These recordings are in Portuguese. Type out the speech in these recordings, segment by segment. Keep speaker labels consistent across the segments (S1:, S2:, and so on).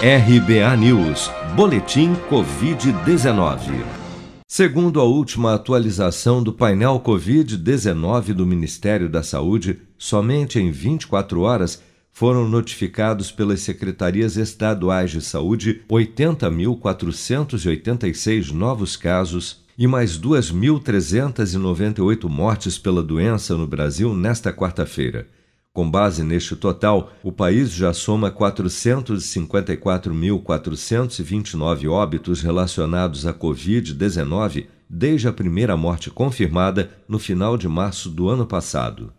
S1: RBA News, Boletim Covid-19. Segundo a última atualização do painel Covid-19 do Ministério da Saúde, somente em 24 horas foram notificados pelas secretarias estaduais de saúde 80.486 novos casos e mais 2.398 mortes pela doença no Brasil nesta quarta-feira. Com base neste total, o país já soma 454.429 óbitos relacionados à Covid-19 desde a primeira morte confirmada no final de março do ano passado.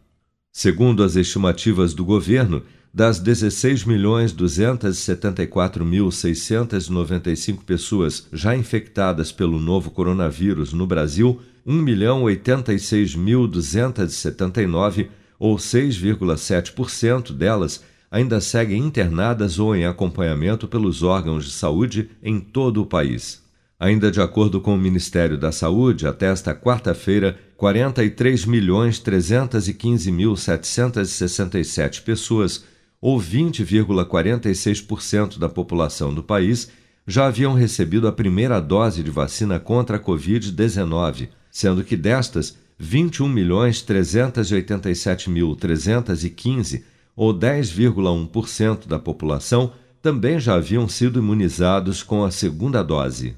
S1: Segundo as estimativas do governo, das 16.274.695 pessoas já infectadas pelo novo coronavírus no Brasil, 1.086.279, ou 6,7% delas, ainda seguem internadas ou em acompanhamento pelos órgãos de saúde em todo o país. Ainda de acordo com o Ministério da Saúde, até esta quarta-feira, 43.315.767 pessoas ou 20,46% da população do país, já haviam recebido a primeira dose de vacina contra a Covid-19, sendo que destas, 21.387.315, ou 10,1% da população, também já haviam sido imunizados com a segunda dose.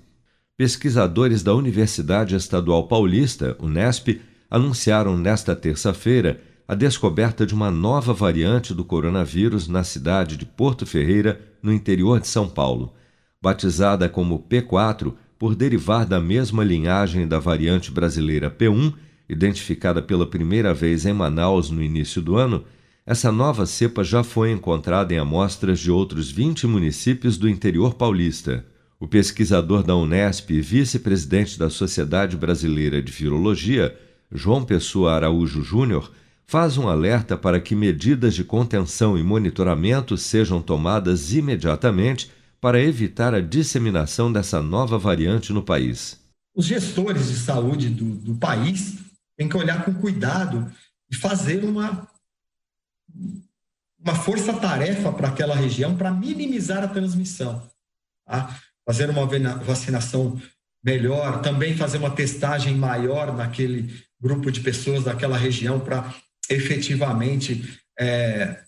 S1: Pesquisadores da Universidade Estadual Paulista, Unesp, anunciaram nesta terça-feira a descoberta de uma nova variante do coronavírus na cidade de Porto Ferreira, no interior de São Paulo. Batizada como P4, por derivar da mesma linhagem da variante brasileira P1, identificada pela primeira vez em Manaus no início do ano, essa nova cepa já foi encontrada em amostras de outros 20 municípios do interior paulista. O pesquisador da Unesp e vice-presidente da Sociedade Brasileira de Virologia, João Pessoa Araújo Júnior, faz um alerta para que medidas de contenção e monitoramento sejam tomadas imediatamente para evitar a disseminação dessa nova variante no país.
S2: Os gestores de saúde do, do país têm que olhar com cuidado e fazer uma, uma força-tarefa para aquela região para minimizar a transmissão. Tá? Fazer uma vacinação melhor, também fazer uma testagem maior naquele grupo de pessoas daquela região para efetivamente é,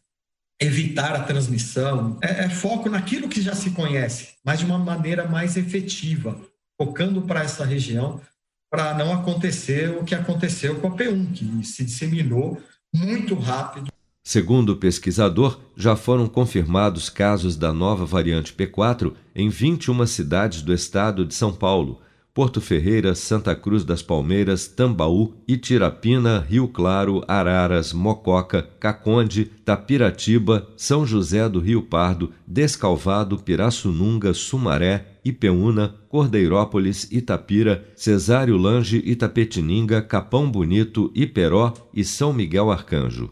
S2: evitar a transmissão. É, é, foco naquilo que já se conhece, mas de uma maneira mais efetiva, focando para essa região, para não acontecer o que aconteceu com a P1, que se disseminou muito rápido.
S1: Segundo o pesquisador, já foram confirmados casos da nova variante P4 em 21 cidades do estado de São Paulo, Porto Ferreira, Santa Cruz das Palmeiras, Tambaú, Itirapina, Rio Claro, Araras, Mococa, Caconde, Tapiratiba, São José do Rio Pardo, Descalvado, Pirassununga, Sumaré, Ipeúna, Cordeirópolis, Itapira, Cesário Lange, Itapetininga, Capão Bonito, Iperó e São Miguel Arcanjo.